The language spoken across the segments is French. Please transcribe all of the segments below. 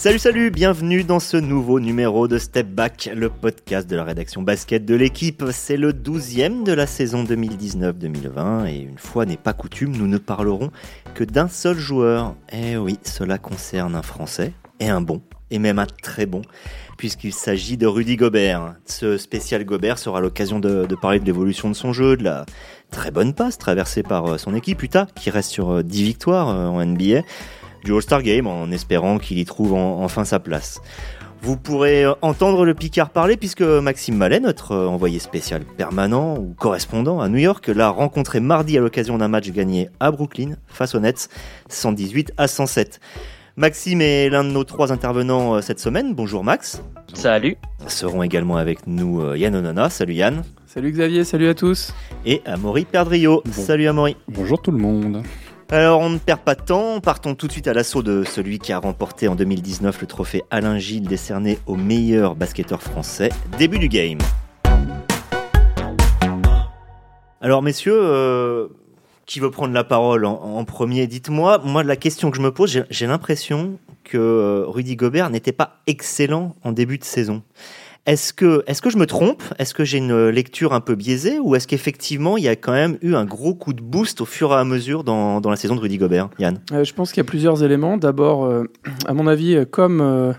Salut salut, bienvenue dans ce nouveau numéro de Step Back, le podcast de la rédaction basket de l'équipe. C'est le 12e de la saison 2019-2020 et une fois n'est pas coutume, nous ne parlerons que d'un seul joueur. Eh oui, cela concerne un Français, et un bon, et même un très bon, puisqu'il s'agit de Rudy Gobert. Ce spécial Gobert sera l'occasion de, parler de l'évolution de son jeu, de la très bonne passe traversée par euh, son équipe Utah, qui reste sur 10 euh, victoires euh, en NBA du All-Star Game en espérant qu'il y trouve enfin sa place. Vous pourrez entendre le Picard parler puisque Maxime Mallet, notre envoyé spécial permanent ou correspondant à New York, l'a rencontré mardi à l'occasion d'un match gagné à Brooklyn face aux Nets 118 à 107. Maxime est l'un de nos trois intervenants euh, cette semaine. Bonjour Max. Salut. Seront également avec nous euh, Yann Onana. Salut Yann. Salut Xavier, salut à tous. Et Amaury Perdrio. Salut Amaury. Bonjour tout le monde. Alors on ne perd pas de temps, partons tout de suite à l'assaut de celui qui a remporté en 2019 le trophée Alain Gilles décerné au meilleur basketteur français. Début du game. Alors messieurs, euh, qui veut prendre la parole en, premier? Dites-moi, moi la question que je me pose, j'ai l'impression que euh, Rudy Gobert n'était pas excellent en début de saison. Est-ce que, je me trompe? Est-ce que j'ai une lecture un peu biaisée? Ou est-ce qu'effectivement, il y a quand même eu un gros coup de boost au fur et à mesure dans, la saison de Rudy Gobert Yann? Euh, Je pense qu'il y a plusieurs éléments. D'abord, euh, à mon avis, comme... Euh,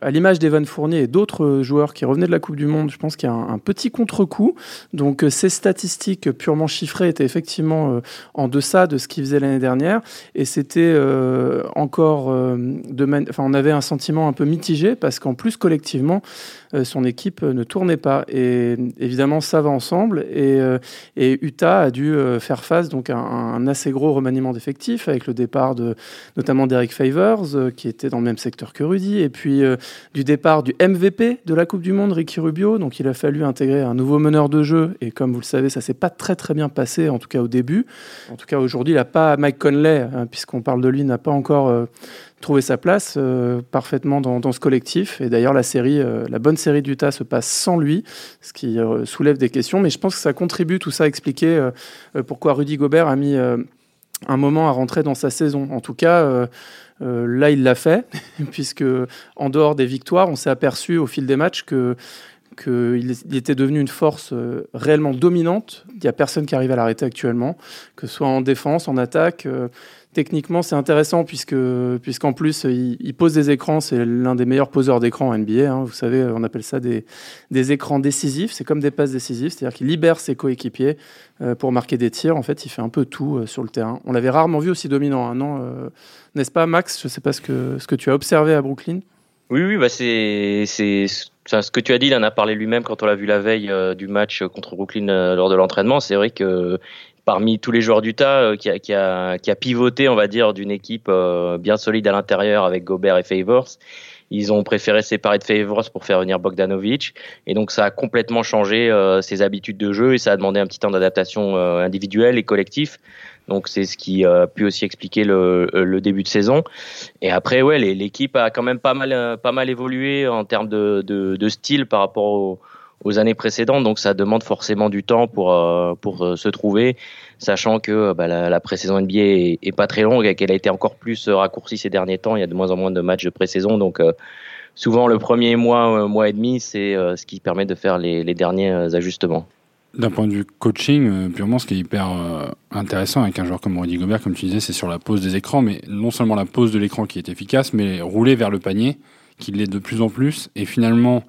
à l'image d'Evan Fournier et d'autres joueurs qui revenaient de la Coupe du Monde, je pense qu'il y a un, petit contre-coup. Donc ces statistiques purement chiffrées étaient effectivement en deçà de ce qu'ils faisaient l'année dernière. Et c'était encore... de enfin, on avait un sentiment un peu mitigé parce qu'en plus, collectivement, euh, son équipe ne tournait pas. Et évidemment, ça va ensemble. Et, euh, Utah a dû euh, faire face donc à un, assez gros remaniement d'effectifs avec le départ de notamment d'Eric Favors, qui était dans le même secteur que Rudy, et puis du départ du MVP de la Coupe du Monde, Ricky Rubio. Donc il a fallu intégrer un nouveau meneur de jeu. Et comme vous le savez, ça s'est pas très très bien passé, en tout cas au début. En tout cas aujourd'hui, il n'a pas Mike Conley, hein, puisqu'on parle de lui, n'a pas encore trouver sa place euh, parfaitement dans, ce collectif. Et d'ailleurs, la série, euh, la bonne série d'Utah se passe sans lui, ce qui euh, soulève des questions. Mais je pense que ça contribue tout ça à expliquer pourquoi Rudy Gobert a mis un moment à rentrer dans sa saison. En tout cas, là, il l'a fait, puisque en dehors des victoires, on s'est aperçu au fil des matchs que qu'il était devenu une force réellement dominante. Il n'y a personne qui arrive à l'arrêter actuellement, que ce soit en défense, en attaque techniquement, c'est intéressant puisque puisqu'en plus, il, pose des écrans. C'est l'un des meilleurs poseurs d'écran en NBA. Hein. Vous savez, on appelle ça des, des écrans décisifs. C'est comme des passes décisives, c'est-à-dire qu'il libère ses coéquipiers euh, pour marquer des tirs. En fait, il fait un peu tout euh, sur le terrain. On l'avait rarement vu aussi dominant, hein, non euh, N'est-ce pas, Max? Je ne sais pas ce que ce que tu as observé à Brooklyn. Oui, oui, bah c'est c'est ce que tu as dit. Il en a parlé lui-même quand on l'a vu la veille du match contre Brooklyn lors de l'entraînement. C'est vrai que parmi tous les joueurs d'Utah euh, qui, a, qui, a, qui a pivoté, on va dire, d'une équipe euh, bien solide à l'intérieur avec Gobert et Favors. Ils ont préféré séparer de Favors pour faire venir Bogdanovic. Et donc, ça a complètement changé euh, ses habitudes de jeu et ça a demandé un petit temps d'adaptation individuelle et collectif. Donc, c'est ce qui a pu aussi expliquer le, le début de saison. Et après, ouais, l'équipe a quand même pas mal, pas mal évolué en termes de, de, de style par rapport au, aux années précédentes, donc ça demande forcément du temps pour euh, pour euh, se trouver, sachant que bah, la, la pré-saison NBA est, est, pas très longue et qu'elle a été encore plus raccourcie ces derniers temps. Il y a de moins en moins de matchs de pré-saison, donc euh, souvent le premier mois, mois et demi, c'est ce qui permet de faire les, les derniers ajustements. D'un point de vue coaching, purement, ce qui est hyper intéressant avec un joueur comme Rudy Gobert, comme tu disais, c'est sur la pose des écrans, mais non seulement la pose de l'écran qui est efficace, mais rouler vers le panier, qui l'est de plus en plus, et finalement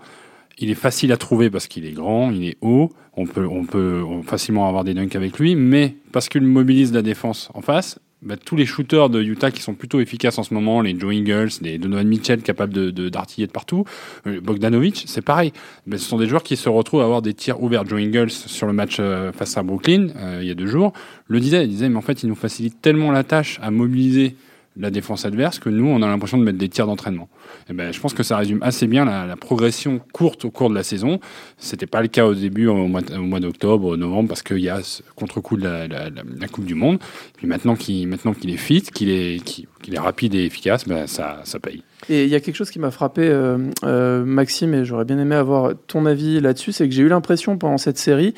il est facile à trouver parce qu'il est grand, il est haut, on peut, on peut facilement avoir des dunks avec lui, mais parce qu'il mobilise la défense en face, bah, tous les shooters de Utah qui sont plutôt efficaces en ce moment, les Joe Ingles, les Donovan Mitchell capables de, d'artiller de, partout, euh, Bogdanovic, c'est pareil. Ce sont des joueurs qui se retrouvent à avoir des tirs ouverts. Joe Ingles sur le match euh, face à Brooklyn euh, il y a deux jours le disait, il disait mais en fait il nous facilite tellement la tâche à mobiliser la défense adverse que nous, on a l'impression de mettre des tirs d'entraînement. Et eh ben, je pense que ça résume assez bien la, progression courte au cours de la saison. C'était pas le cas au début, au mois, mois d'octobre, au novembre, parce qu'il y a ce contre-coup de la, Coupe du Monde. Puis maintenant qu'il maintenant qu'il est fit, qu'il est, qu'il est rapide et efficace, ben ça, ça paye. Et il y a quelque chose qui m'a frappé, euh, euh, Maxime, et j'aurais bien aimé avoir ton avis là-dessus, c'est que j'ai eu l'impression pendant cette série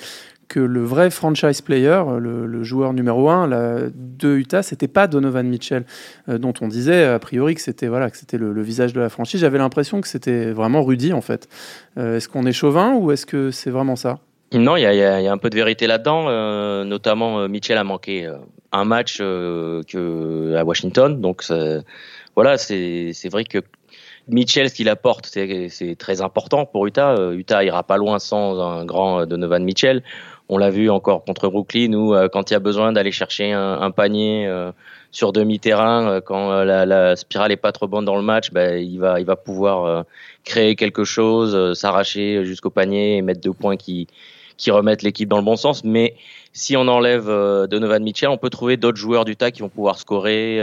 que le vrai franchise player, le, joueur numéro un de Utah, c'était pas Donovan Mitchell, euh, dont on disait a priori que c'était voilà, que c'était le, visage de la franchise. J'avais l'impression que c'était vraiment Rudy en fait. Euh, est-ce qu'on est chauvin ou est-ce que c'est vraiment ça? Non, il y, a, un peu de vérité là-dedans. Euh, notamment, Mitchell a manqué un match à Washington, donc voilà, c'est vrai que Mitchell, ce qu'il apporte, c'est très important pour Utah. Utah ira pas loin sans un grand Donovan Mitchell. On l'a vu encore contre Brooklyn où euh, quand il y a besoin d'aller chercher un, panier euh, sur demi-terrain, euh, quand la, spirale est pas trop bonne dans le match, il va il va pouvoir créer quelque chose, s'arracher jusqu'au panier et mettre deux points qui qui remettent l'équipe dans le bon sens. Mais si on enlève Donovan Mitchell, on peut trouver d'autres joueurs du tas qui vont pouvoir scorer,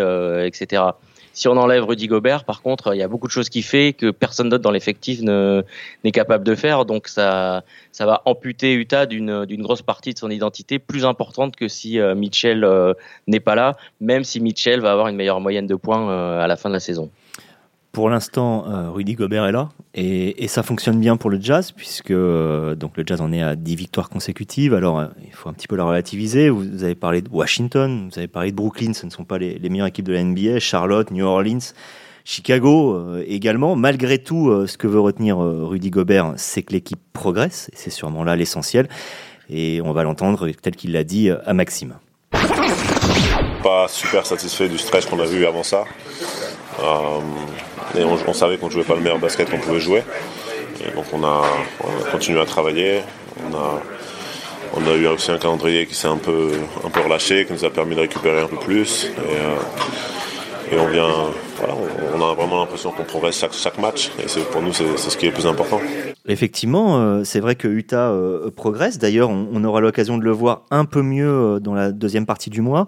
etc. Si on enlève Rudy Gobert, par contre, il y a beaucoup de choses qui fait que personne d'autre dans l'effectif n'est capable de faire. Donc ça, ça va amputer Utah d'une grosse partie de son identité plus importante que si euh, Mitchell euh, n'est pas là, même si Mitchell va avoir une meilleure moyenne de points euh, à la fin de la saison. Pour l'instant, Rudy Gobert est là et, ça fonctionne bien pour le Jazz puisque donc le Jazz en est à 10 victoires consécutives. Alors il faut un petit peu la relativiser. Vous, avez parlé de Washington, vous avez parlé de Brooklyn, ce ne sont pas les, meilleures équipes de la NBA. Charlotte, New Orleans. Chicago également. Malgré tout, ce que veut retenir Rudy Gobert, c'est que l'équipe progresse, et c'est sûrement là l'essentiel. Et on va l'entendre tel qu'il l'a dit à Maxime. Pas super satisfait du stretch qu'on a vu avant ça. Et on, savait qu'on ne jouait pas le meilleur basket qu'on pouvait jouer. Et donc on a, continué à travailler. On a, eu aussi un calendrier qui s'est un peu, relâché, qui nous a permis de récupérer un peu plus. Et, euh, on vient, voilà, on, a vraiment l'impression qu'on progresse chaque, match. Et pour nous, c'est ce qui est le plus important. Effectivement, euh, c'est vrai que Utah euh, progresse. D'ailleurs, on, aura l'occasion de le voir un peu mieux dans la deuxième partie du mois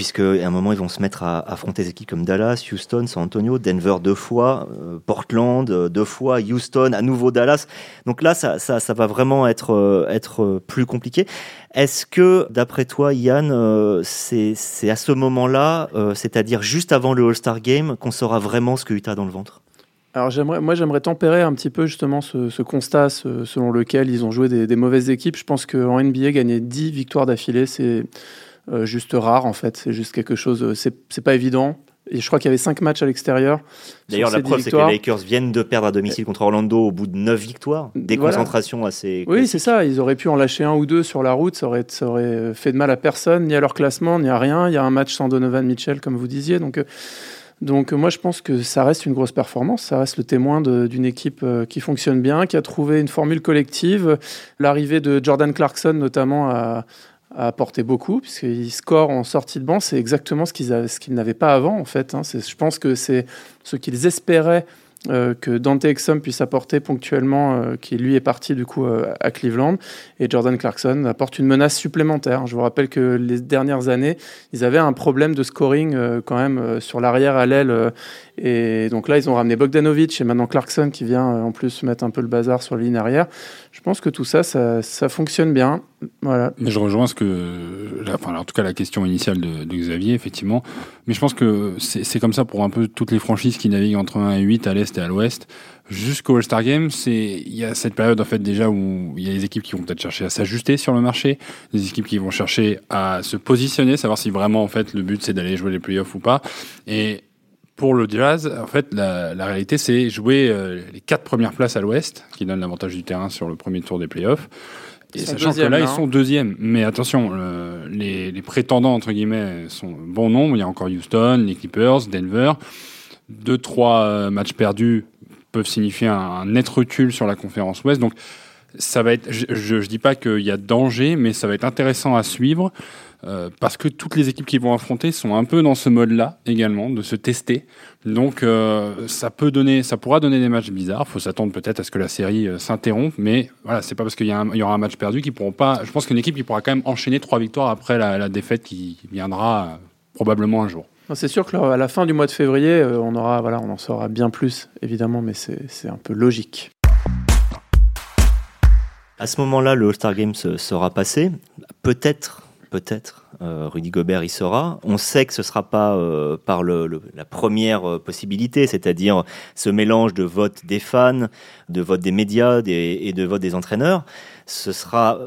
puisque à un moment ils vont se mettre à, affronter des équipes comme Dallas, Houston, San Antonio, Denver deux fois, euh, Portland euh, deux fois, Houston, à nouveau Dallas. Donc là, ça, ça, va vraiment être, euh, être plus compliqué. Est-ce que, d'après toi, Yann, c'est à ce moment-là, c'est-à-dire juste avant le All-Star Game, qu'on saura vraiment ce que Utah a dans le ventre? Alors moi j'aimerais tempérer un petit peu justement ce, constat selon lequel ils ont joué des, des mauvaises équipes. Je pense qu'en NBA, gagner 10 victoires d'affilée, c'est euh, juste rare en fait. C'est juste quelque chose, euh, c'est pas évident. Et je crois qu'il y avait cinq matchs à l'extérieur. D'ailleurs, la preuve, c'est que les Lakers viennent de perdre à domicile contre Orlando au bout de neuf victoires. Des concentrations assez. Oui, c'est ça. Ils auraient pu en lâcher un ou deux sur la route. Ça aurait, ça aurait fait de mal à personne, ni à leur classement, ni à rien. Il y a un match sans Donovan Mitchell, comme vous disiez. Donc, euh, donc moi, je pense que ça reste une grosse performance. Ça reste le témoin d'une équipe qui fonctionne bien, qui a trouvé une formule collective. L'arrivée de Jordan Clarkson, notamment, a a apporté beaucoup, puisqu'il score en sortie de banc, c'est exactement ce qu'ils n'avaient pas avant, en fait. Hein. Je pense que c'est ce qu'ils espéraient euh, que Dante Exum puisse apporter ponctuellement, euh, qui lui est parti du coup euh, à Cleveland, et Jordan Clarkson apporte une menace supplémentaire. Je vous rappelle que les dernières années, ils avaient un problème de scoring quand même sur l'arrière à l'aile, et donc là ils ont ramené Bogdanovic et maintenant Clarkson qui vient en plus mettre un peu le bazar sur la ligne arrière. Je pense que tout ça, ça fonctionne bien. Voilà. Mais je rejoins ce que, enfin, en tout cas la question initiale de, Xavier, effectivement. Mais je pense que c'est comme ça pour un peu toutes les franchises qui naviguent entre 1 et 8 à l'est et à l'ouest. Jusqu'au All-Star Game, c'est il y a cette période en fait déjà où il y a les équipes qui vont peut-être chercher à s'ajuster sur le marché, des équipes qui vont chercher à se positionner, savoir si vraiment en fait le but c'est d'aller jouer les playoffs ou pas. Et pour le Jazz, en fait, la, réalité, c'est jouer euh, les quatre premières places à l'Ouest, qui donne l'avantage du terrain sur le premier tour des playoffs. Et sachant que là, ils sont deuxièmes. Mais attention, les, les, prétendants, entre guillemets, sont bon nombre. Il y a encore Houston, les Clippers, Denver. Deux, trois euh, matchs perdus peuvent signifier un, net recul sur la conférence Ouest. Donc, ça va être, je ne dis pas qu'il y a danger, mais ça va être intéressant à suivre. Euh, parce que toutes les équipes qui vont affronter sont un peu dans ce mode-là également, de se tester. Donc euh, ça peut donner, ça pourra donner des matchs bizarres. Il faut s'attendre peut-être à ce que la série euh, s'interrompe, mais voilà, c'est pas parce qu'il y, y, aura un match perdu qu'ils pourront pas. Je pense qu'une équipe qui pourra quand même enchaîner trois victoires après la, la défaite qui viendra probablement un jour. C'est sûr que à la fin du mois de février, on aura, voilà, on en saura bien plus évidemment, mais c'est un peu logique. À ce moment-là, le All-Star Games sera passé. Peut-être peut-être. Euh, Rudy Gobert y sera. On sait que ce ne sera pas euh, par le, la première euh, possibilité, c'est-à-dire ce mélange de vote des fans, de vote des médias et de vote des entraîneurs. Ce sera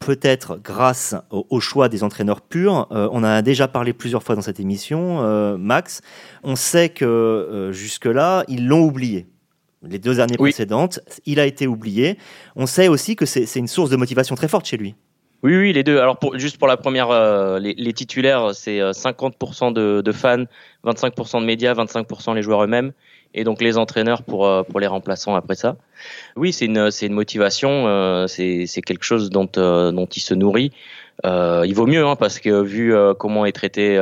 peut-être grâce au, choix des entraîneurs purs. Euh, on a déjà parlé plusieurs fois dans cette émission, euh, Max. On sait que euh, jusque-là, ils l'ont oublié. Les deux années précédentes, il a été oublié. On sait aussi que c'est une source de motivation très forte chez lui. Oui, oui, les deux. Alors, pour, juste pour la première, les, titulaires, c'est 50% de, de, fans, 25% de médias, 25% les joueurs eux-mêmes et donc les entraîneurs pour euh, pour les remplaçants après ça. Oui, c'est une c'est une motivation, euh, c'est c'est quelque chose dont euh, dont il se nourrit. Euh, il vaut mieux hein, parce que vu comment est traité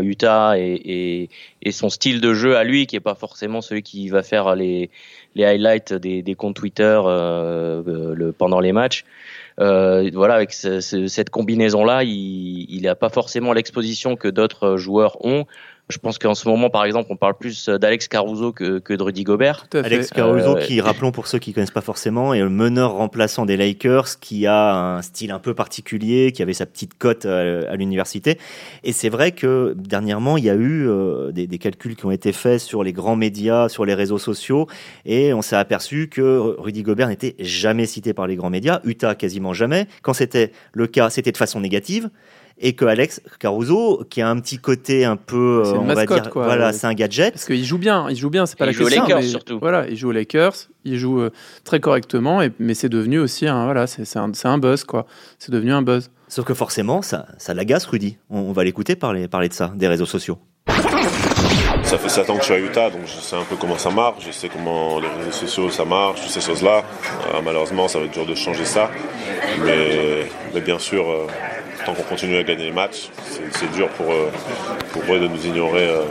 Utah et, et, et son style de jeu à lui, qui est pas forcément celui qui va faire les les highlights des, des comptes Twitter le, pendant les matchs. Voilà, avec cette combinaison là, il n'a pas forcément l'exposition que d'autres joueurs ont. Je pense qu'en ce moment, par exemple, on parle plus d'Alex Caruso que, que, de Rudy Gobert. Alex Caruso, euh, qui, rappelons pour ceux qui ne connaissent pas forcément, est le meneur remplaçant des Lakers, qui a un style un peu particulier, qui avait sa petite cote à, l'université. Et c'est vrai que dernièrement, il y a eu euh, des, des, calculs qui ont été faits sur les grands médias, sur les réseaux sociaux, et on s'est aperçu que Rudy Gobert n'était jamais cité par les grands médias, Utah quasiment jamais. Quand c'était le cas, c'était de façon négative et que Alex Caruso, qui a un petit côté un peu, on va dire, voilà, c'est un gadget. Parce qu'il joue bien, il joue bien, c'est pas la question. Il joue aux Lakers surtout. Voilà, il joue aux Lakers, il joue euh, très correctement, et, mais c'est devenu aussi un, voilà, c'est un, un, buzz quoi. C'est devenu un buzz. Sauf que forcément, ça, ça l'agace, Rudy. On, va l'écouter parler, parler de ça, des réseaux sociaux. Ça fait 7 ans que je suis à Utah, donc je sais un peu comment ça marche, je sais comment les réseaux sociaux ça marche, toutes ces choses-là. Euh, malheureusement, ça va être dur de changer ça. Mais, mais bien sûr, euh, tant qu'on continue à gagner les matchs, c'est dur pour, euh, pour eux de nous ignorer euh,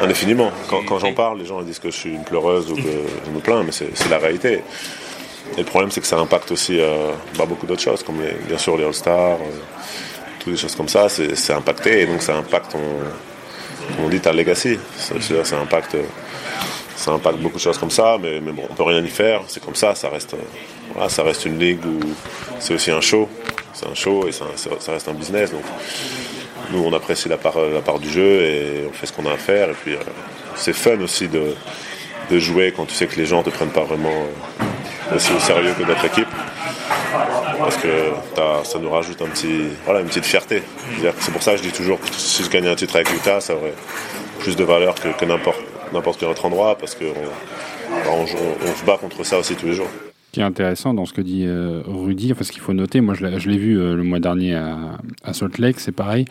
indéfiniment. Quand, j'en parle, les gens disent que je suis une pleureuse ou que je me plains, mais c'est la réalité. Et le problème, c'est que ça impacte aussi euh, bah, beaucoup d'autres choses, comme bien sûr les All-Stars, toutes les choses comme ça, c'est impacté, et donc ça impacte, on, on dit, ta legacy. Ça impacte, ça impacte beaucoup de choses comme ça, mais, mais bon, on peut rien y faire, c'est comme ça, ça reste, ça reste une ligue où c'est aussi un show c'est un show et ça, reste un business. Donc nous, on apprécie la part, du jeu et on fait ce qu'on a à faire. Et puis euh, c'est fun aussi de, jouer quand tu sais que les gens ne te prennent pas vraiment euh, aussi au sérieux que notre équipe. Parce que ça nous rajoute un petit, voilà, une petite fierté. C'est pour ça que je dis toujours que si je gagnais un titre avec Utah, ça aurait plus de valeur que, n'importe quel autre endroit parce qu'on on se bat contre ça aussi tous les jours qui est intéressant dans ce que dit euh, Rudy, enfin ce qu'il faut noter, moi je l'ai vu euh, le mois dernier à, Salt Lake, c'est pareil.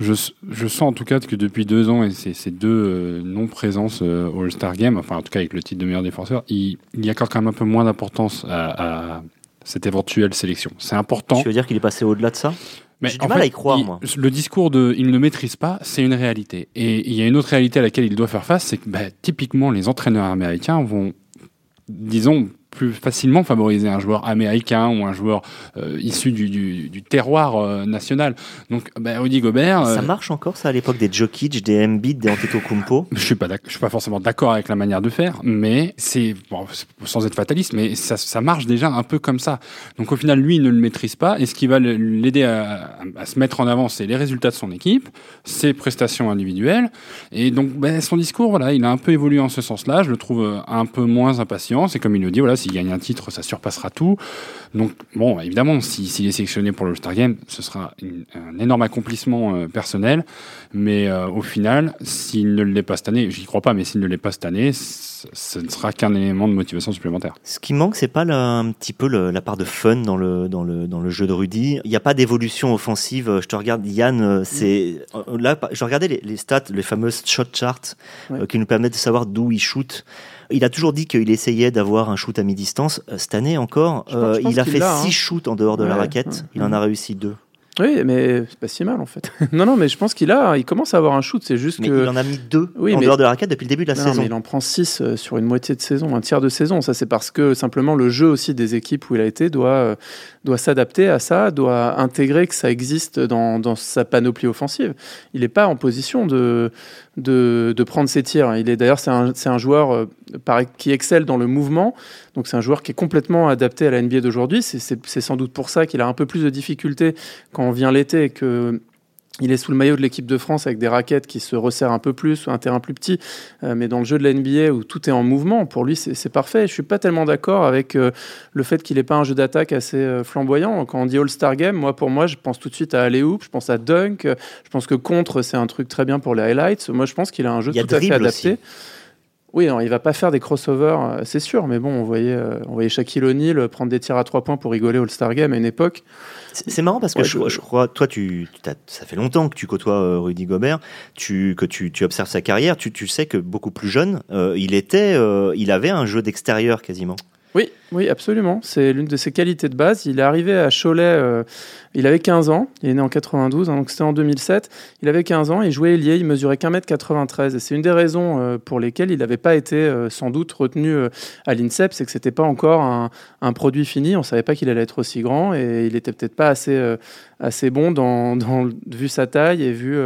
Je, je, sens en tout cas que depuis deux ans et ces, deux euh, non-présences All-Star Game, enfin en tout cas avec le titre de meilleur défenseur, il, il y accorde quand même un peu moins d'importance à, cette éventuelle sélection. C'est important. Tu veux dire qu'il est passé au-delà de ça? Mais J'ai du mal à y croire, moi. Le discours de il ne maîtrise pas, c'est une réalité. Et il y a une autre réalité à laquelle il doit faire face, c'est que bah, typiquement les entraîneurs américains vont, disons, plus facilement favoriser un joueur américain ou un joueur euh, issu du, du, du terroir euh, national. Donc, ben, Rudy Gobert. Ça euh, marche encore, ça, à l'époque des Jokic, des Embiid, des Antetokounmpo? Je suis pas, je suis pas forcément d'accord avec la manière de faire, mais c'est, bon, sans être fataliste, mais ça, ça, marche déjà un peu comme ça. Donc, au final, lui, il ne le maîtrise pas, et ce qui va l'aider à, à, se mettre en avant, c'est les résultats de son équipe, ses prestations individuelles, et donc, ben, son discours, voilà, il a un peu évolué en ce sens-là. Je le trouve un peu moins impatient. C'est comme il le dit, voilà, s'il gagne un titre, ça surpassera tout. Donc, bon, évidemment, s'il est sélectionné pour le Star Game, ce sera un énorme accomplissement euh, personnel. Mais euh, au final, s'il ne l'est pas cette année, j'y crois pas, mais s'il ne l'est pas cette année, ce ne sera qu'un élément de motivation supplémentaire. Ce qui manque, c'est pas un petit peu la part de fun dans le, dans le, dans le jeu de Rudy. Il n'y a pas d'évolution offensive. Je te regarde, Yann, euh, c'est là, je regardais les, les, stats, les fameuses shot charts, qui nous permettent de savoir d'où il shoot. Il a toujours dit qu'il essayait d'avoir un shoot à mi-distance. Euh, cette année encore, euh, il a fait six hein. shoots en dehors de la raquette. Il en a réussi deux. Oui, mais c'est pas si mal en fait. non, non, mais je pense qu'il a, il commence à avoir un shoot. C'est juste que il en a mis deux en dehors de la raquette depuis le début de la saison. mais il en prend six euh, sur une moitié de saison, un tiers de saison. Ça, c'est parce que simplement le jeu aussi des équipes où il a été doit doit s'adapter à ça, doit intégrer que ça existe dans, sa panoplie offensive. Il n'est pas en position de, de, de, prendre ses tirs. Il est d'ailleurs c'est un, un, joueur euh, qui excelle dans le mouvement. Donc c'est un joueur qui est complètement adapté à la NBA d'aujourd'hui. C'est sans doute pour ça qu'il a un peu plus de difficultés quand on vient l'été que il est sous le maillot de l'équipe de France avec des raquettes qui se resserrent un peu plus, ou un terrain plus petit. Euh, mais dans le jeu de la NBA où tout est en mouvement, pour lui, c'est parfait. Je suis pas tellement d'accord avec euh, le fait qu'il n'ait pas un jeu d'attaque assez euh, flamboyant. Quand on dit All-Star Game, moi, pour moi, je pense tout de suite à Alley-Hoop, je pense à Dunk, je pense que contre, c'est un truc très bien pour les highlights. Moi, je pense qu'il a un jeu tout à fait adapté. Oui, non, il va pas faire des crossovers, c'est sûr, mais bon, on voyait, on voyait Shaquille O'Neal prendre des tirs à trois points pour rigoler All-Star Game à une époque. C'est marrant parce que je, crois, toi, tu, ça fait longtemps que tu côtoies euh, Rudy Gobert, tu, que tu, tu observes sa carrière, tu, tu, sais que beaucoup plus jeune, euh, il était, euh, il avait un jeu d'extérieur quasiment. Oui, oui, absolument. C'est l'une de ses qualités de base. Il est arrivé à Cholet, euh, il avait 15 ans, il est né en 92, hein, donc c'était en 2007. Il avait 15 ans, il jouait ailier, il mesurait qu'un mètre 93. Et c'est une des raisons euh, pour lesquelles il n'avait pas été euh, sans doute retenu à l'INSEP, c'est que c'était pas encore un, produit fini. On savait pas qu'il allait être aussi grand et il était peut-être pas assez, assez bon dans, vu sa taille et vu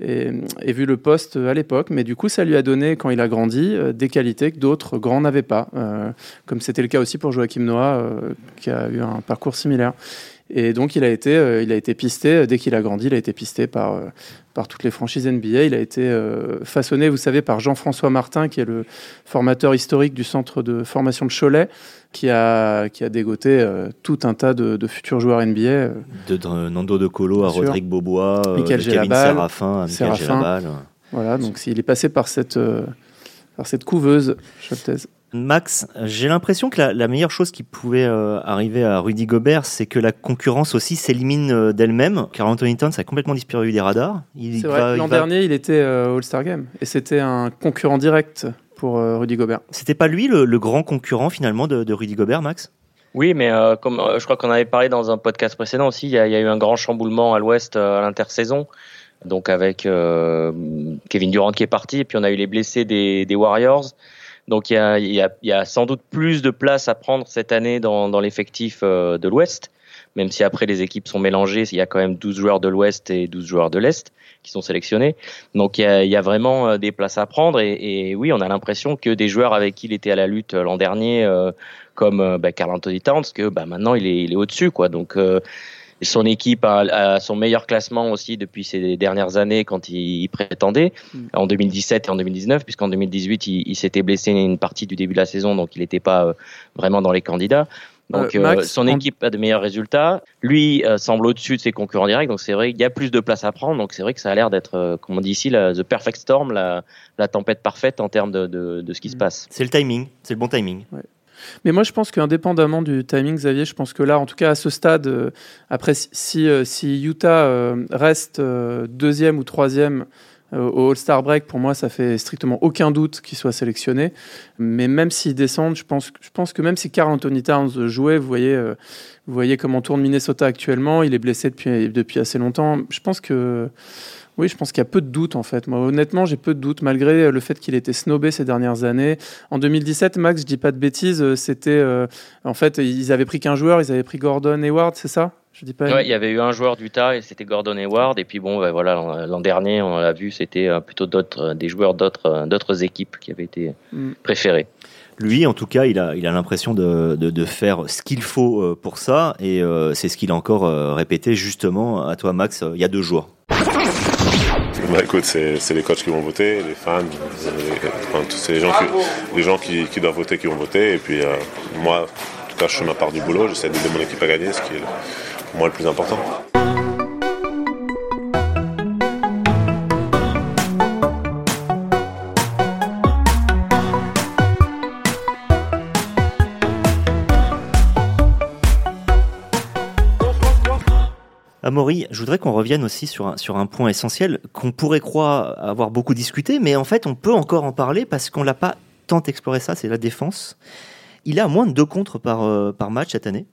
et, vu le poste à l'époque. Mais du coup, ça lui a donné, quand il a grandi, euh, des qualités que d'autres grands n'avaient pas. Euh, comme c'était le cas aussi pour Joachim Noah, euh, qui a eu un parcours similaire. Et donc, il a été, il a été pisté, dès qu'il a grandi, il a été pisté par, par toutes les franchises NBA. Il a été façonné, vous savez, par Jean-François Martin, qui est le formateur historique du centre de formation de Cholet, qui a, qui a dégoté euh, tout un tas de, futurs joueurs NBA. Euh. de, Nando De Colo à Rodrigue Bobois, euh, Kevin Serafin à Michael Voilà, donc il est passé par cette, par cette couveuse, Max, j'ai l'impression que la, meilleure chose qui pouvait arriver à Rudy Gobert, c'est que la concurrence aussi s'élimine d'elle-même. Car Anthony Towns a complètement disparu des radars. C'est vrai, l'an dernier, il était All-Star Game. Et c'était un concurrent direct pour euh, Rudy Gobert. C'était pas lui le, grand concurrent finalement de, Rudy Gobert, Max? Oui, mais euh, comme euh, je crois qu'on avait parlé dans un podcast précédent aussi, il y, a, eu un grand chamboulement à l'Ouest à l'intersaison, donc avec Kevin Durant qui est parti, et puis on a eu les blessés des, Warriors. Donc il y, a, sans doute plus de place à prendre cette année dans, dans l'effectif de l'Ouest, même si après les équipes sont mélangées, il y a quand même 12 joueurs de l'Ouest et 12 joueurs de l'Est qui sont sélectionnés. Donc il y a, vraiment euh, des places à prendre et, oui, on a l'impression que des joueurs avec qui il était à la lutte euh, l'an dernier, euh, comme bah, Carl Anthony Towns, que bah, maintenant il est, il est au-dessus, quoi. Donc son équipe a, son meilleur classement aussi depuis ces dernières années quand il, prétendait mm. en 2017 et en 2019 puisqu'en 2018 il, il s'était blessé une partie du début de la saison donc il n'était pas vraiment dans les candidats donc euh, euh, son équipe a de meilleurs résultats. Lui euh, semble au-dessus de ses concurrents directs. Donc c'est vrai qu'il y a plus de place à prendre. Donc c'est vrai que ça a l'air d'être, comme on dit ici, la, the perfect storm, la, la tempête parfaite en termes de, de, de ce qui se mm. passe. C'est le timing, c'est le bon timing. Mais moi, je pense qu'indépendamment du timing, Xavier, je pense que là, en tout cas à ce stade, après, si, si Utah reste deuxième ou troisième euh, au All-Star Break, pour moi, ça fait strictement aucun doute qu'il soit sélectionné. Mais même s'il descend, je pense, je pense que même si Carl Anthony Towns jouait, vous voyez, euh, vous voyez comment tourne Minnesota actuellement. Il est blessé depuis, depuis assez longtemps. Je pense que. Oui, je pense qu'il y a peu de doutes en fait. Moi, honnêtement, j'ai peu de doutes malgré le fait qu'il ait été snobé ces dernières années. En 2017, Max, je dis pas de bêtises, euh, c'était en fait ils avaient pris qu'un joueur, ils avaient pris Gordon Hayward, c'est ça? Il y avait eu un joueur d'Utah et c'était Gordon Hayward. Et puis bon, ben voilà, l'an dernier, on l'a vu, c'était euh, plutôt d'autres, euh, des joueurs d'autres, euh, d'autres équipes qui avaient été mm. préférés. Lui, en tout cas, il a, il a l'impression de, de, faire ce qu'il faut pour ça, et c'est ce qu'il a encore répété justement à toi, Max, il y a deux jours. Bah c'est les coachs qui vont voter, les fans, c'est les gens, qui, doivent voter qui vont voter. Et puis moi, en tout cas, je fais ma part du boulot, j'essaie d'aider mon équipe à gagner, ce qui est moi le plus important. Amaury, je voudrais qu'on revienne aussi sur un, sur un point essentiel qu'on pourrait croire avoir beaucoup discuté, mais en fait on peut encore en parler parce qu'on l'a pas tant exploré ça, c'est la défense. Il a moins de deux contres par, euh, par match cette année.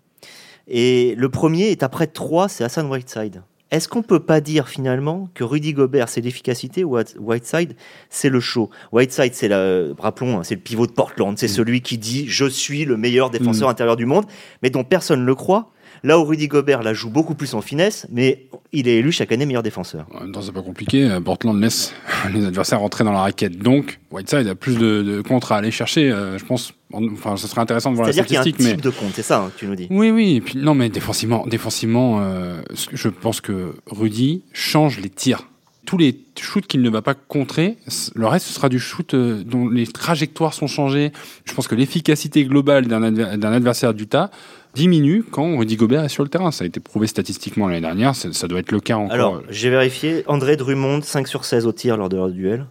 Et le premier est après 3, c'est Hassan Whiteside. Est-ce qu'on peut pas dire finalement que Rudy Gobert c'est l'efficacité ou Whiteside c'est le show? Whiteside c'est la, rappelons, hein, c'est le pivot de Portland, c'est mm. celui qui dit je suis le meilleur défenseur mm. intérieur du monde, mais dont personne ne le croit. Là où Rudy Gobert la joue beaucoup plus en finesse, mais il est élu chaque année meilleur défenseur. En même temps, c'est pas compliqué. Euh, Portland laisse les adversaires rentrer dans la raquette. Donc, Whiteside a plus de, de contre à aller chercher. euh, je pense. Enfin, ce serait intéressant de voir la C'est-à-dire qu'il y a un statistique, type mais. de compte, c'est ça hein, que tu nous dis. Oui, oui. Et puis, non, mais défensivement, défensivement euh, je pense que Rudy change les tirs. Tous les shoots qu'il ne va pas contrer, le reste, ce sera du shoot dont les trajectoires sont changées. Je pense que l'efficacité globale d'un adversaire d'Utah diminue quand Rudy Gobert est sur le terrain. Ça a été prouvé statistiquement l'année dernière. Ça doit être le cas encore. Alors, j'ai vérifié. André Drummond, 5 sur 16 au tir lors de leur duel.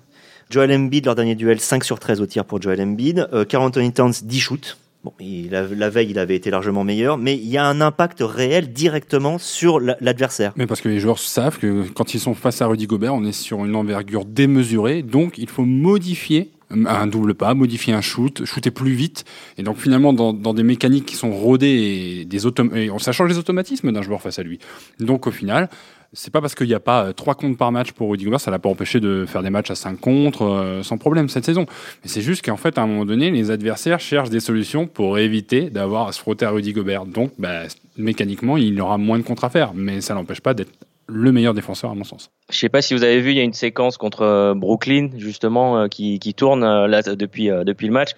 Joel Embiid, leur dernier duel, 5 sur 13 au tir pour Joel Embiid. Euh, Karl Anthony Towns, 10 shoots. Bon, il a- la veille, il avait été largement meilleur, mais il y a un impact réel directement sur la- l'adversaire. Mais parce que les joueurs savent que quand ils sont face à Rudy Gobert, on est sur une envergure démesurée, donc il faut modifier un double pas, modifier un shoot, shooter plus vite, et donc finalement dans, dans des mécaniques qui sont rodées et des autom et ça change les automatismes d'un joueur face à lui. Donc au final, c'est pas parce qu'il n'y a pas euh, trois comptes par match pour Rudy Gobert, ça l'a pas empêché de faire des matchs à 5 contre euh, sans problème cette saison. Mais c'est juste qu'en fait, à un moment donné, les adversaires cherchent des solutions pour éviter d'avoir à se frotter à Rudy Gobert. Donc, bah, mécaniquement, il aura moins de contre à faire, mais ça l'empêche pas d'être le meilleur défenseur à mon sens. Je sais pas si vous avez vu, il y a une séquence contre euh, Brooklyn justement euh, qui, qui tourne euh, là depuis depuis le match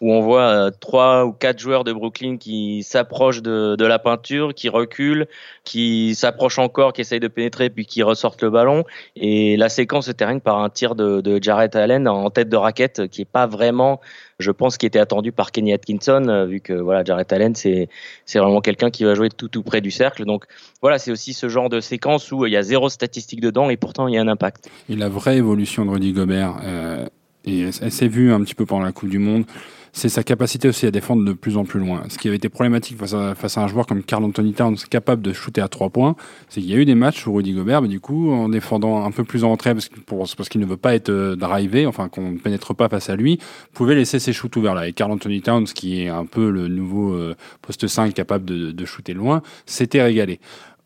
où on voit euh, trois ou quatre joueurs de Brooklyn qui s'approchent de, la peinture, qui reculent, qui s'approchent encore, qui essayent de pénétrer puis qui ressortent le ballon. Et la séquence se termine par un tir de, Jarrett Allen en tête de raquette qui est pas vraiment, je pense, qui était attendu par Kenny Atkinson euh, vu que voilà Jarrett Allen c'est c'est vraiment quelqu'un qui va jouer tout tout près du cercle. Donc voilà, c'est aussi ce genre de séquence où il y a zéro statistique dedans et pourtant il y a un impact. Et la vraie évolution de Rudy Gobert, euh, elle s'est vue un petit peu pendant la Coupe du Monde, c'est sa capacité aussi à défendre de plus en plus loin. Ce qui avait été problématique face à, face à un joueur comme Carl Anthony Towns, capable de shooter à trois points, c'est qu'il y a eu des matchs où Rudy Gobert, du coup, en défendant un peu plus en retrait, parce parce qu'il ne veut pas être euh, drivé, enfin qu'on ne pénètre pas face à lui, pouvait laisser ses shoots ouverts là. Et Carl Anthony Towns, qui est un peu le nouveau euh, poste 5 capable de, de shooter loin, s'était régalé.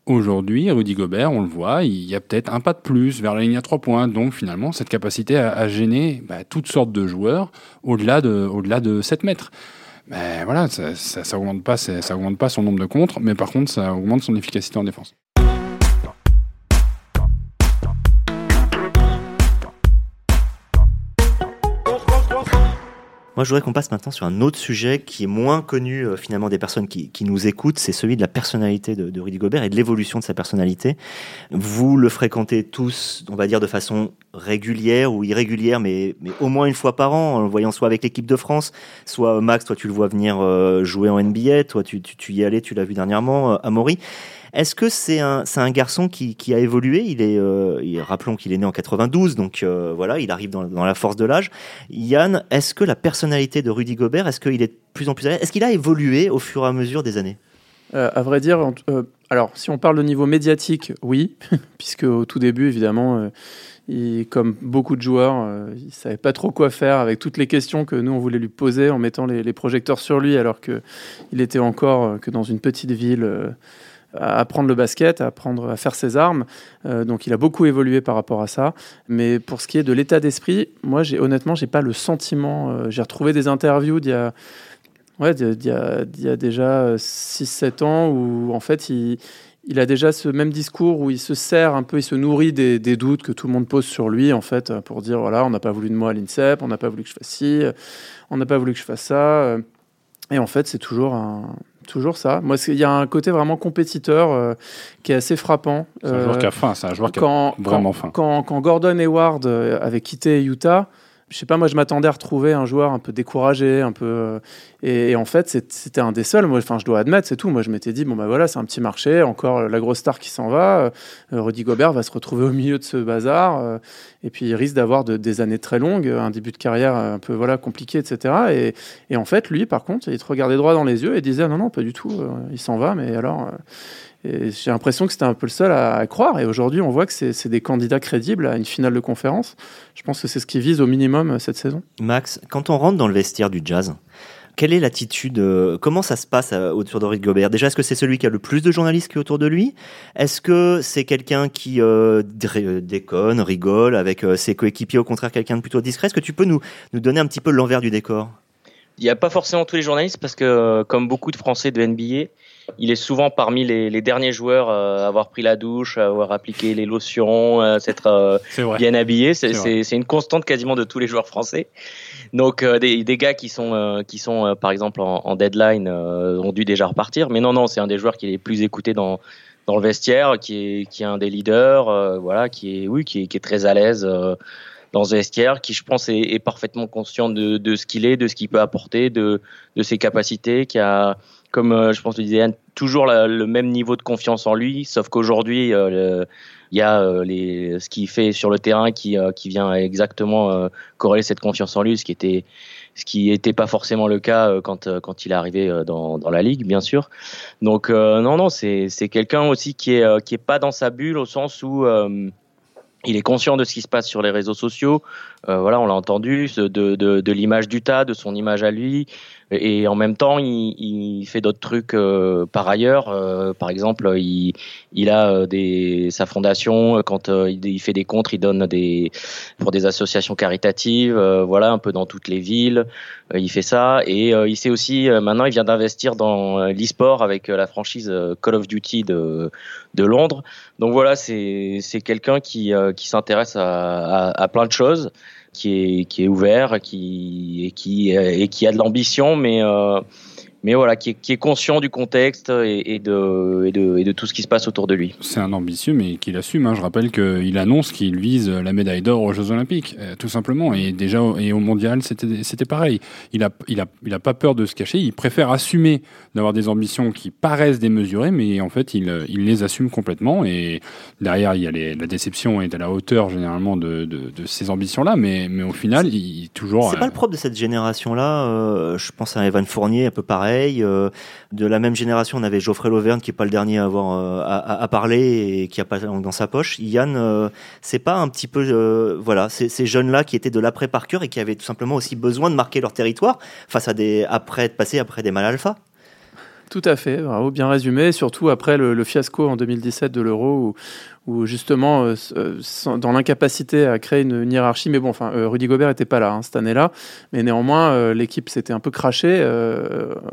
Aujourd'hui, Rudy Gobert, on le voit, il y a peut-être un pas de plus vers la ligne à trois points. Donc finalement, cette capacité à, gêner bah, toutes sortes de joueurs au-delà de, de 7 mètres. Mais voilà, ça, ça, ça augmente pas, ça augmente pas son nombre de contres, mais par contre, ça augmente son efficacité en défense. Moi, je voudrais qu'on passe maintenant sur un autre sujet qui est moins connu euh, finalement des personnes qui, qui nous écoutent, c'est celui de la personnalité de, de Rudy Gobert et de l'évolution de sa personnalité. Vous le fréquentez tous, on va dire de façon régulière ou irrégulière, mais, mais au moins une fois par an, en le voyant soit avec l'équipe de France, soit Max, toi tu le vois venir euh, jouer en NBA, toi tu, tu, tu y allais, tu l'as vu dernièrement, euh, Amaury. Est-ce que c'est un, un garçon qui, qui a évolué? Il est, euh, Rappelons qu'il est né en 92, donc euh, voilà, il arrive dans, la force de l'âge. Yann, est-ce que la personnalité de Rudy Gobert, est-ce qu'il est de plus en plus Est-ce qu'il a évolué au fur et à mesure des années? Euh, à vrai dire, alors si on parle de niveau médiatique, oui, puisque au tout début, évidemment, comme beaucoup de joueurs, il savait pas trop quoi faire avec toutes les questions que nous on voulait lui poser en mettant les, les projecteurs sur lui, alors que il était encore que dans une petite ville. À apprendre le basket, à apprendre à faire ses armes. Euh, donc il a beaucoup évolué par rapport à ça. Mais pour ce qui est de l'état d'esprit, moi j'ai honnêtement j'ai pas le sentiment. euh, j'ai retrouvé des interviews d'il y a déjà 6-7 ans où en fait il, a déjà ce même discours où il se sert un peu, il se nourrit des doutes que tout le monde pose sur lui en fait pour dire voilà, on n'a pas voulu de moi à l'INSEP, on n'a pas voulu que je fasse ci, on n'a pas voulu que je fasse ça. Et en fait, c'est toujours un, toujours ça. Moi, il y a un côté vraiment compétiteur euh, qui est assez frappant. C'est un Euh, joueur qui a faim, c'est un joueur qui a quand, vraiment quand, faim. Quand, quand Gordon Hayward euh, avait quitté Utah, je sais pas, moi je m'attendais à retrouver un joueur un peu découragé, un peu. euh, et, en fait, c'était un des seuls. Moi, enfin, je dois admettre, c'est tout. Moi, je m'étais dit, bon bah voilà, c'est un petit marché, encore la grosse star qui s'en va. euh, Rudy Gobert va se retrouver au milieu de ce bazar, euh, et puis il risque d'avoir de- des années très longues, un début de carrière un peu voilà compliqué, etc. Et, en fait, lui, par contre, il te regardait droit dans les yeux et disait, non non, pas du tout. euh, il s'en va, mais alors. Et j'ai l'impression que c'était un peu le seul à, à croire. Et aujourd'hui, on voit que c'est c'est des candidats crédibles à une finale de conférence. Je pense que c'est ce qu'ils visent au minimum euh, cette saison. Max, quand on rentre dans le vestiaire du jazz, quelle est l'attitude euh, Comment ça se passe euh, autour Rudy Gobert? Déjà, est-ce que c'est celui qui a le plus de journalistes qui est autour de lui? Est-ce que c'est quelqu'un qui euh, déconne, rigole avec ses coéquipiers, au contraire quelqu'un de plutôt discret? Est-ce que tu peux nous, nous donner un petit peu l'envers du décor? Il n'y a pas forcément tous les journalistes parce que, comme beaucoup de Français de NBA, il est souvent parmi les, derniers joueurs à avoir pris la douche, à avoir appliqué les lotions, à s'être bien habillé. C'est une constante quasiment de tous les joueurs français. Donc des, des, gars qui sont qui sont par exemple en, en deadline ont dû déjà repartir. Mais non non, c'est un des joueurs qui est les plus écoutés dans dans le vestiaire, qui est, qui est un des leaders, euh, voilà, qui est, oui, qui est, qui est très à l'aise euh, dans ce vestiaire, qui je pense est, parfaitement conscient de, ce qu'il est, de ce qu'il peut apporter, de, ses capacités, qui a, comme euh, je pense le disait toujours le même niveau de confiance en lui, sauf qu'aujourd'hui, il y a les, ce qu'il fait sur le terrain qui, vient exactement corréler cette confiance en lui, ce qui était ce qui n'était pas forcément le cas euh, quand, euh, il est arrivé euh, dans, dans la ligue, bien sûr. Donc non, non, c'est quelqu'un aussi qui est, qui est pas dans sa bulle au sens où il est conscient de ce qui se passe sur les réseaux sociaux. Euh, voilà, on l'a entendu, de, de, de l'image du tas, de son image à lui. Et en même temps, il, il fait d'autres trucs euh, par ailleurs. Euh, par exemple, il, il a euh, des, sa fondation. Quand il, il, fait des contres, il donne des pour des associations caritatives. voilà, un peu dans toutes les villes. il fait ça. Et il sait aussi, maintenant, il vient d'investir dans l'e-sport avec la franchise Call of Duty de, de Londres. Donc voilà, c'est quelqu'un qui, qui s'intéresse à, à plein de choses qui est, qui est ouvert, qui, et, qui, qui a de l'ambition, mais euh, mais voilà, qui est, qui est, conscient du contexte et, et, de, et, de, et, de, tout ce qui se passe autour de lui. C'est un ambitieux, mais qu'il assume. Hein. Je rappelle qu'il annonce qu'il vise la médaille d'or aux Jeux Olympiques, euh, tout simplement. Et déjà, et au Mondial, c'était pareil. Il a, il, a, il a pas peur de se cacher. Il préfère assumer d'avoir des ambitions qui paraissent démesurées, mais en fait, il, il les assume complètement. Et derrière, il y a les, la déception est à la hauteur, généralement, de, de, de ces ambitions-là. Mais, mais au final, il, toujours. C'est pas le propre de cette génération-là. Euh, je pense à Evan Fournier, un peu pareil euh, de la même génération, on avait Geoffrey Lauverne qui est pas le dernier à avoir euh, à, parler et qui a pas dans sa poche. Yann, euh, c'est pas un petit peu voilà ces jeunes-là qui étaient de l'après par cœur et qui avaient tout simplement aussi besoin de marquer leur territoire face à des après de passer après des mal alpha. Tout à fait, bravo, bien résumé, surtout après le, fiasco en 2017 de l'euro où, justement, euh, euh, dans l'incapacité à créer une, hiérarchie, mais bon, enfin, euh, Rudy Gobert n'était pas là hein, cette année-là, mais néanmoins, l'équipe s'était un peu crachée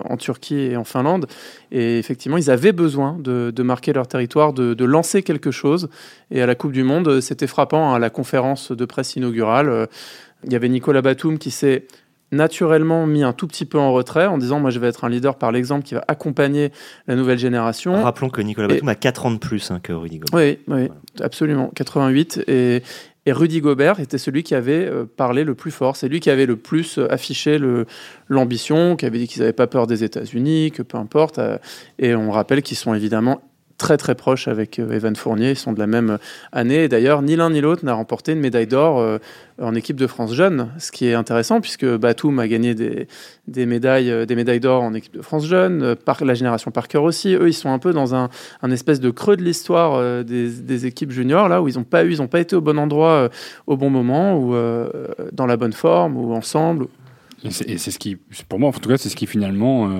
en Turquie et en Finlande, et effectivement, ils avaient besoin de, marquer leur territoire, de, lancer quelque chose, et à la Coupe du Monde, c'était frappant, à hein, la conférence de presse inaugurale, il y avait Nicolas Batum qui s'est naturellement mis un tout petit peu en retrait en disant moi je vais être un leader par l'exemple qui va accompagner la nouvelle génération. Rappelons que Nicolas Batum a 4 ans de plus hein, que Rudy Gobert. Oui, oui absolument, 88 et, et Rudy Gobert était celui qui avait euh, parlé le plus fort. C'est lui qui avait le plus euh, affiché l'ambition, qui avait dit qu'ils n'avaient pas peur des États-Unis, que peu importe. Euh, et on rappelle qu'ils sont évidemment très très proches avec euh, Evan Fournier. Ils sont de la même année. d'ailleurs, ni l'un ni l'autre n'a remporté une médaille d'or euh, en équipe de France jeune, ce qui est intéressant puisque Batum a gagné des, des médailles euh, des médailles d'or en équipe de France jeune, la génération Parker aussi. Eux, ils sont un peu dans un, un espèce de creux de l'histoire des, des, équipes juniors là où ils n'ont pas eu, ils ont pas été au bon endroit au bon moment ou dans la bonne forme ou ensemble. Et c'est ce qui, pour moi en tout cas, c'est ce qui finalement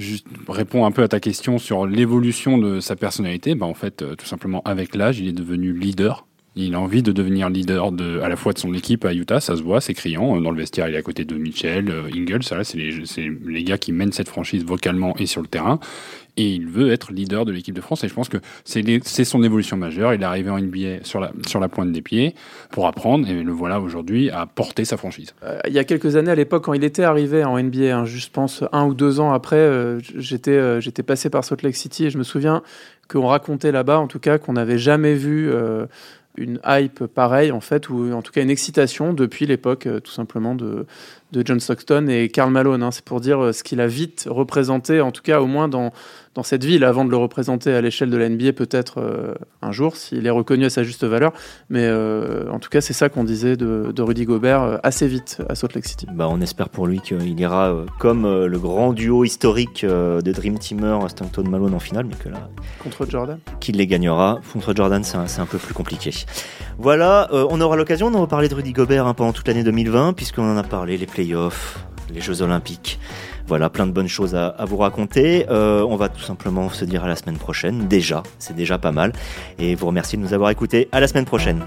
juste répond un peu à ta question sur l'évolution de sa personnalité, bah en fait, euh, tout simplement avec l'âge, il est devenu leader. Il a envie de devenir leader de, à la fois de son équipe à Utah, ça se voit, c'est criant. Euh, dans le vestiaire, il est à côté de Mitchell, euh, Ingles, c'est les, gars qui mènent cette franchise vocalement et sur le terrain et il veut être leader de l'équipe de France. Et je pense que c'est son évolution majeure. Il est arrivé en NBA sur la, pointe des pieds pour apprendre, et le voilà aujourd'hui à porter sa franchise. Euh, il y a quelques années, à l'époque, quand il était arrivé en NBA, hein, je pense un ou deux ans après, j'étais passé par Salt Lake City et je me souviens qu'on racontait là-bas, en tout cas, qu'on n'avait jamais vu une hype pareille, en fait, ou en tout cas une excitation depuis l'époque, tout simplement, de, John Stockton et Karl Malone. Hein. C'est pour dire ce qu'il a vite représenté, en tout cas au moins dans, dans cette ville avant de le représenter à l'échelle de la NBA peut-être euh, un jour s'il est reconnu à sa juste valeur. Mais euh, en tout cas, c'est ça qu'on disait de, de, Rudy Gobert euh, assez vite à Salt Lake City. Bah, on espère pour lui qu'il ira comme le grand duo historique de Dream Teamer Stockton Malone en finale, mais que là contre Jordan, qu'il les gagnera. Contre Jordan, c'est un, un, peu plus compliqué. Voilà, on aura l'occasion d'en reparler de Rudy Gobert hein, pendant toute l'année 2020 puisqu'on en a parlé les playoffs, les Jeux Olympiques. Voilà, plein de bonnes choses à, vous raconter. Euh, on va tout simplement se dire à la semaine prochaine. Déjà, c'est déjà pas mal. Et vous remercie de nous avoir écoutés. À la semaine prochaine.